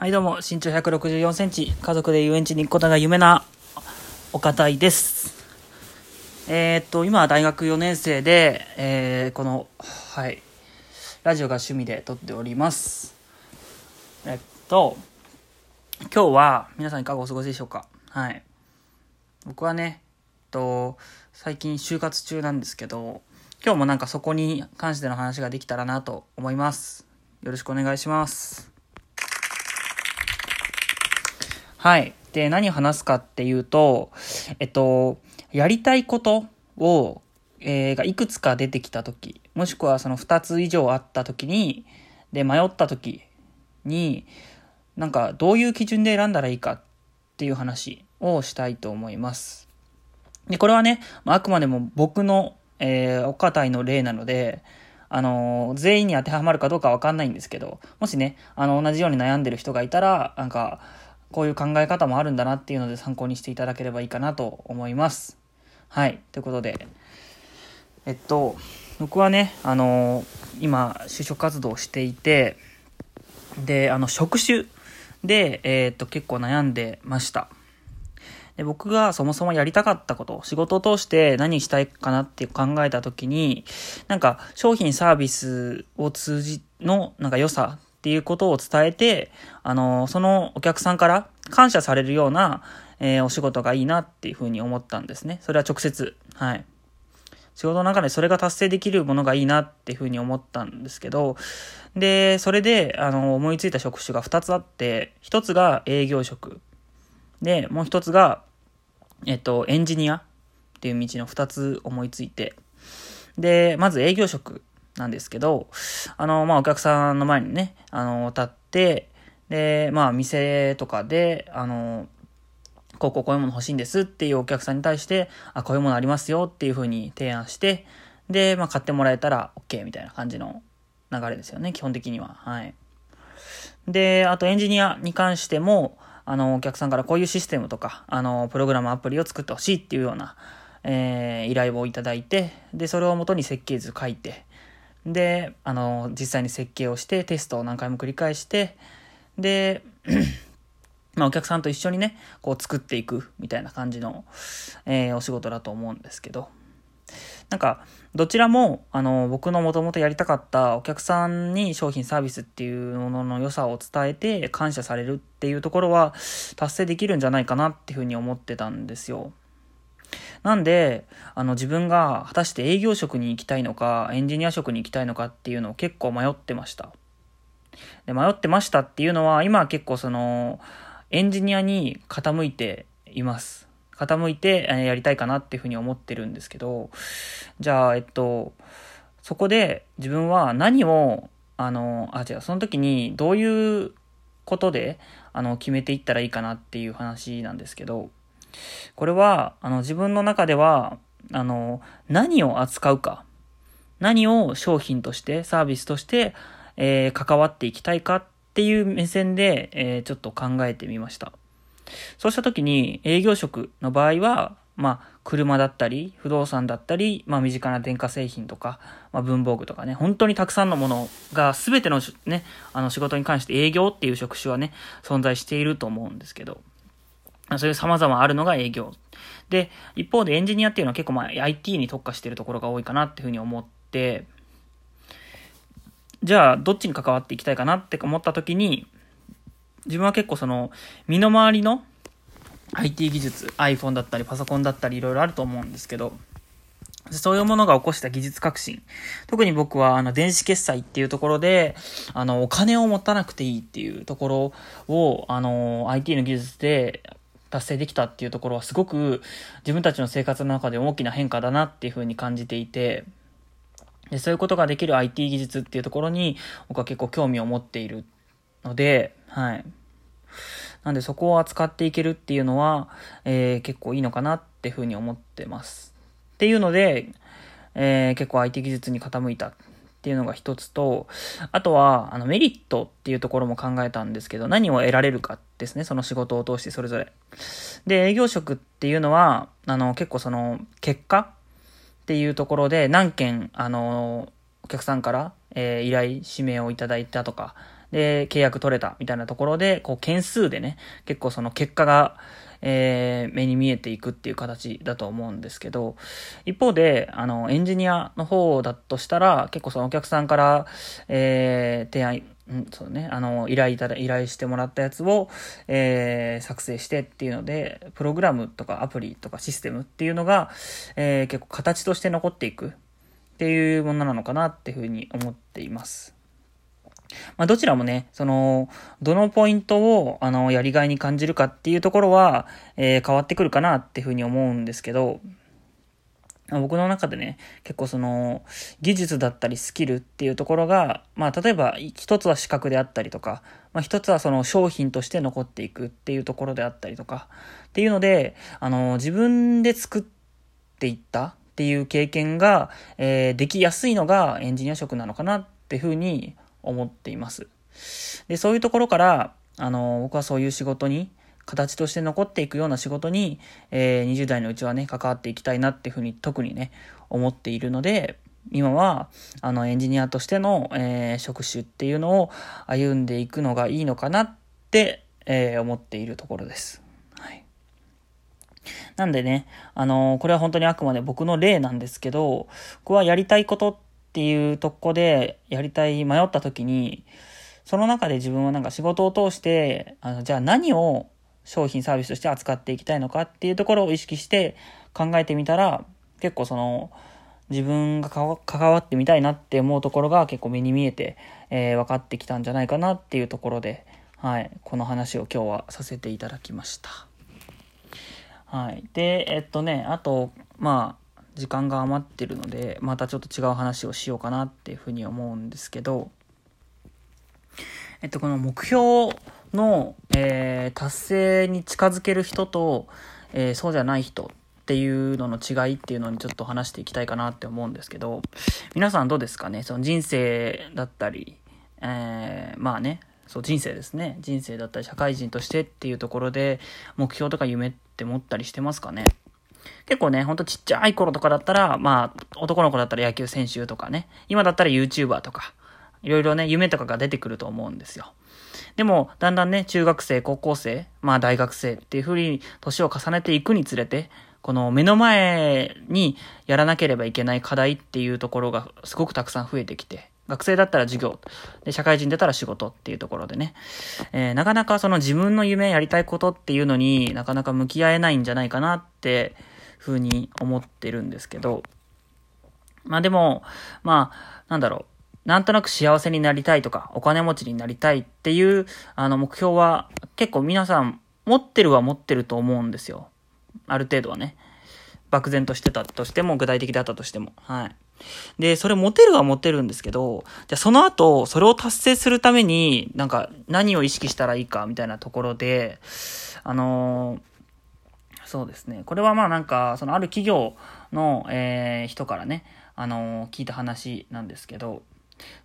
はいどうも、身長164センチ、家族で遊園地に行くことが夢な、お堅いです。えー、っと、今は大学4年生で、えー、この、はい、ラジオが趣味で撮っております。えっと、今日は皆さんいかがお過ごしでしょうか？はい。僕はね、えっと、最近就活中なんですけど、今日もなんかそこに関しての話ができたらなと思います。よろしくお願いします。はい。で、何話すかっていうと、えっと、やりたいことを、えー、がいくつか出てきたとき、もしくはその2つ以上あったときに、で、迷ったときに、なんかどういう基準で選んだらいいかっていう話をしたいと思います。で、これはね、あくまでも僕の、えー、お堅いの例なので、あのー、全員に当てはまるかどうかわかんないんですけど、もしね、あの、同じように悩んでる人がいたら、なんか、こういう考え方もあるんだなっていうので参考にしていただければいいかなと思います。はい。ということで、えっと、僕はね、あの今、就職活動をしていて、で、あの、職種で、えー、っと、結構悩んでました。で僕がそもそもやりたかったこと、仕事を通して何したいかなって考えた時に、なんか商品サービスを通じのなんか良さっていうことを伝えて、あの、そのお客さんから感謝されるような、えー、お仕事がいいなっていうふうに思ったんですね。それは直接。はい。仕事の中でそれが達成できるものがいいなっていうふうに思ったんですけど、で、それで、あの、思いついた職種が2つあって、1つが営業職。で、もう1つが、えっと、エンジニアっていう道の2つ思いついて、で、まず営業職なんですけど、あの、まあ、お客さんの前にね、あの、立って、で、まあ、店とかで、あの、こうこうこういうもの欲しいんですっていうお客さんに対して、あ、こういうものありますよっていう風に提案して、で、まあ、買ってもらえたら OK みたいな感じの流れですよね、基本的には。はい。で、あとエンジニアに関しても、あの、お客さんからこういうシステムとか、あの、プログラムアプリを作ってほしいっていうような、えー、依頼をいただいて、で、それをもとに設計図書いて、で、あの、実際に設計をして、テストを何回も繰り返して、で、まあ、お客さんと一緒にね、こう作っていくみたいな感じの、えー、お仕事だと思うんですけど、なんか、どちらも、あの、僕のもともとやりたかったお客さんに商品サービスっていうものの良さを伝えて感謝されるっていうところは達成できるんじゃないかなっていうふうに思ってたんですよ。なんで、あの自分が果たして営業職に行きたいのか、エンジニア職に行きたいのかっていうのを結構迷ってました。で迷ってましたっていうのは、今は結構その、エンジニアに傾いています。傾いてやりたいかなっていうふうに思ってるんですけど、じゃあ、えっと、そこで自分は何を、あの、あ、違う、その時にどういうことで、あの、決めていったらいいかなっていう話なんですけど、これは、あの、自分の中では、あの、何を扱うか、何を商品として、サービスとして、えー、関わっていきたいかっていう目線で、えー、ちょっと考えてみました。そうした時に、営業職の場合は、まあ、車だったり、不動産だったり、まあ、身近な電化製品とか、まあ、文房具とかね、本当にたくさんのものが、すべてのね、あの仕事に関して営業っていう職種はね、存在していると思うんですけど、そういう様々あるのが営業。で、一方でエンジニアっていうのは結構まあ IT に特化してるところが多いかなっていうふうに思って、じゃあどっちに関わっていきたいかなって思った時に、自分は結構その身の回りの IT 技術、iPhone だったりパソコンだったりいろいろあると思うんですけど、そういうものが起こした技術革新。特に僕は、あの、電子決済っていうところで、あの、お金を持たなくていいっていうところを、あの、IT の技術で達成できたっていうところはすごく自分たちの生活の中で大きな変化だなっていうふうに感じていて、でそういうことができる IT 技術っていうところに僕は結構興味を持っているので、はい。なんでそこを扱っていけるっていうのは、えー、結構いいのかなっていうふうに思ってます。っていうので、えー、結構 IT 技術に傾いたっていうのが一つと、あとは、あの、メリットっていうところも考えたんですけど、何を得られるかですね、その仕事を通してそれぞれ。で、営業職っていうのは、あの、結構その、結果っていうところで、何件、あの、お客さんから、えー、依頼、指名をいただいたとか、で、契約取れたみたいなところで、こう、件数でね、結構その結果が、えー、目に見えていくっていう形だと思うんですけど、一方で、あの、エンジニアの方だとしたら、結構そのお客さんから、えー、提案、うん、そうね、あの、依頼いただ、依頼してもらったやつを、えー、作成してっていうので、プログラムとかアプリとかシステムっていうのが、えー、結構形として残っていくっていうものなのかなっていうふうに思っています。まあ、どちらもね、その、どのポイントを、あの、やりがいに感じるかっていうところは、えー、変わってくるかなっていうふうに思うんですけど、僕の中でね、結構その、技術だったりスキルっていうところが、まあ、例えば、一つは資格であったりとか、まあ、一つはその商品として残っていくっていうところであったりとか、っていうので、あの、自分で作っていったっていう経験が、えー、できやすいのがエンジニア職なのかなっていうふうに思っています。で、そういうところから、あの、僕はそういう仕事に、形として残っていくような仕事に、えー、20代のうちはね、関わっていきたいなっていうふうに特にね、思っているので、今は、あの、エンジニアとしての、えー、職種っていうのを歩んでいくのがいいのかなって、えー、思っているところです。はい。なんでね、あの、これは本当にあくまで僕の例なんですけど、僕はやりたいことってっていうとこでやりたい、迷った時に、その中で自分はなんか仕事を通して、あの、じゃあ何を商品サービスとして扱っていきたいのかっていうところを意識して考えてみたら、結構その、自分が関わってみたいなって思うところが結構目に見えて、えー、分かってきたんじゃないかなっていうところで、はい、この話を今日はさせていただきました。はい。で、えっとね、あと、まあ、時間が余ってるのでまたちょっと違う話をしようかなっていうふうに思うんですけどえっとこの目標の、えー、達成に近づける人と、えー、そうじゃない人っていうのの違いっていうのにちょっと話していきたいかなって思うんですけど皆さんどうですかね？その人生だったり、えー、まあねそう人生ですね。人生だったり社会人としてっていうところで目標とか夢って持ったりしてますかね？結構ね、ほんとちっちゃい頃とかだったら、まあ、男の子だったら野球選手とかね、今だったら YouTuber とか、いろいろね、夢とかが出てくると思うんですよ。でも、だんだんね、中学生、高校生、まあ大学生っていう風に年を重ねていくにつれて、この目の前にやらなければいけない課題っていうところがすごくたくさん増えてきて、学生だったら授業、で、社会人出たら仕事っていうところでね、えー、なかなかその自分の夢やりたいことっていうのになかなか向き合えないんじゃないかなってふうに思ってるんですけど、まあでも、まあ、なんだろう。なんとなく幸せになりたいとか、お金持ちになりたいっていう、あの、目標は結構皆さん持ってるは持ってると思うんですよ。ある程度はね。漠然としてたとしても、具体的だったとしても。はい。で、それ持てるは持てるんですけど、じゃその後、それを達成するために、なんか何を意識したらいいかみたいなところで、あのー、そうですね。これはまあなんか、そのある企業の、えー、人からね、あのー、聞いた話なんですけど、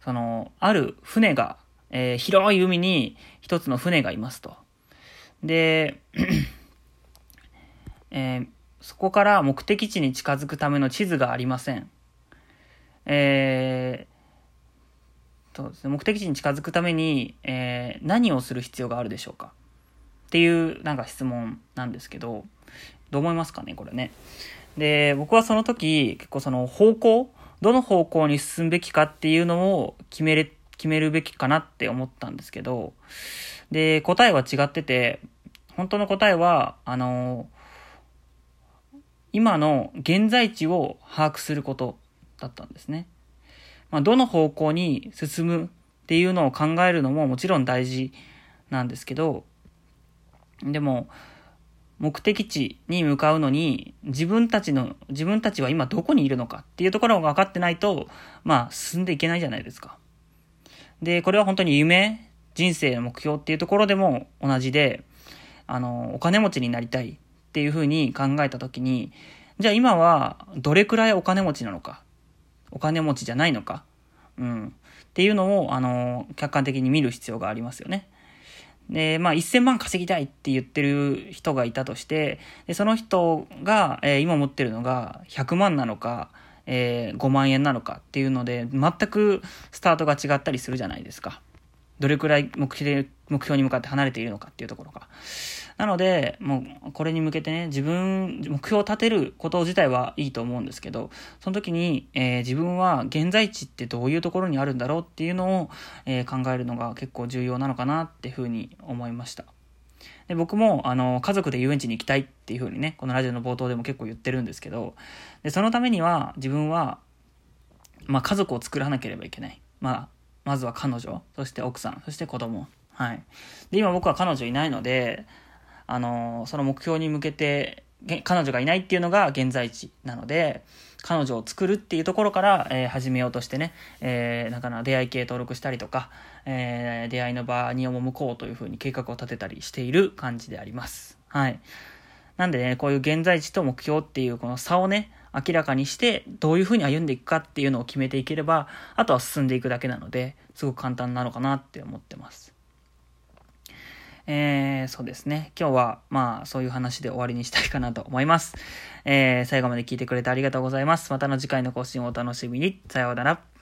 その、ある船が、えー、広い海に一つの船がいますと。で、えー、そこから目的地に近づくための地図がありません。えー、そうですね、目的地に近づくために、えー、何をする必要があるでしょうかっていうなんか質問なんですけど、どう思いますかね、これね。で、僕はその時、結構その方向、どの方向に進むべきかっていうのを決めれ、決めるべきかなって思ったんですけど、で、答えは違ってて、本当の答えは、あの、今の現在地を把握することだったんですね。まあ、どの方向に進むっていうのを考えるのももちろん大事なんですけど、でも、目的地に向かうのに、自分たちの、自分たちは今どこにいるのかっていうところが分かってないと、まあ、進んでいけないじゃないですか。で、これは本当に夢、人生の目標っていうところでも同じで、あの、お金持ちになりたいっていうふうに考えたときに、じゃあ今はどれくらいお金持ちなのか、お金持ちじゃないのか、うん、っていうのを、あの、客観的に見る必要がありますよね。で、まあ、1000万稼ぎたいって言ってる人がいたとして、でその人が、えー、今持ってるのが100万なのか、えー、5万円なのかっていうので、全くスタートが違ったりするじゃないですか。どれくらい目標目標に向かって離れているのかっていうところが。なので、もうこれに向けてね、自分、目標を立てること自体はいいと思うんですけど、その時に、えー、自分は現在地ってどういうところにあるんだろうっていうのを、えー、考えるのが結構重要なのかなっていうふうに思いました。で僕もあの家族で遊園地に行きたいっていうふうにねこのラジオの冒頭でも結構言ってるんですけどでそのためには自分は、まあ、家族を作らなければいけない、まあ、まずは彼女そして奥さんそして子供。はい。で今僕は彼女いないのであのその目標に向けて彼女がいないっていうのが現在地なので彼女を作るっていうところから、えー、始めようとしてね、えー、なかな出会い系登録したりとか、えー、出会いの場に赴こうというふうに計画を立てたりしている感じであります。はい。なんでね、こういう現在地と目標っていうこの差をね、明らかにして、どういうふうに歩んでいくかっていうのを決めていければ、あとは進んでいくだけなので、すごく簡単なのかなって思ってます。えー、そうですね。今日は、まあ、そういう話で終わりにしたいかなと思います。えー、最後まで聞いてくれてありがとうございます。またの次回の更新をお楽しみに。さようなら。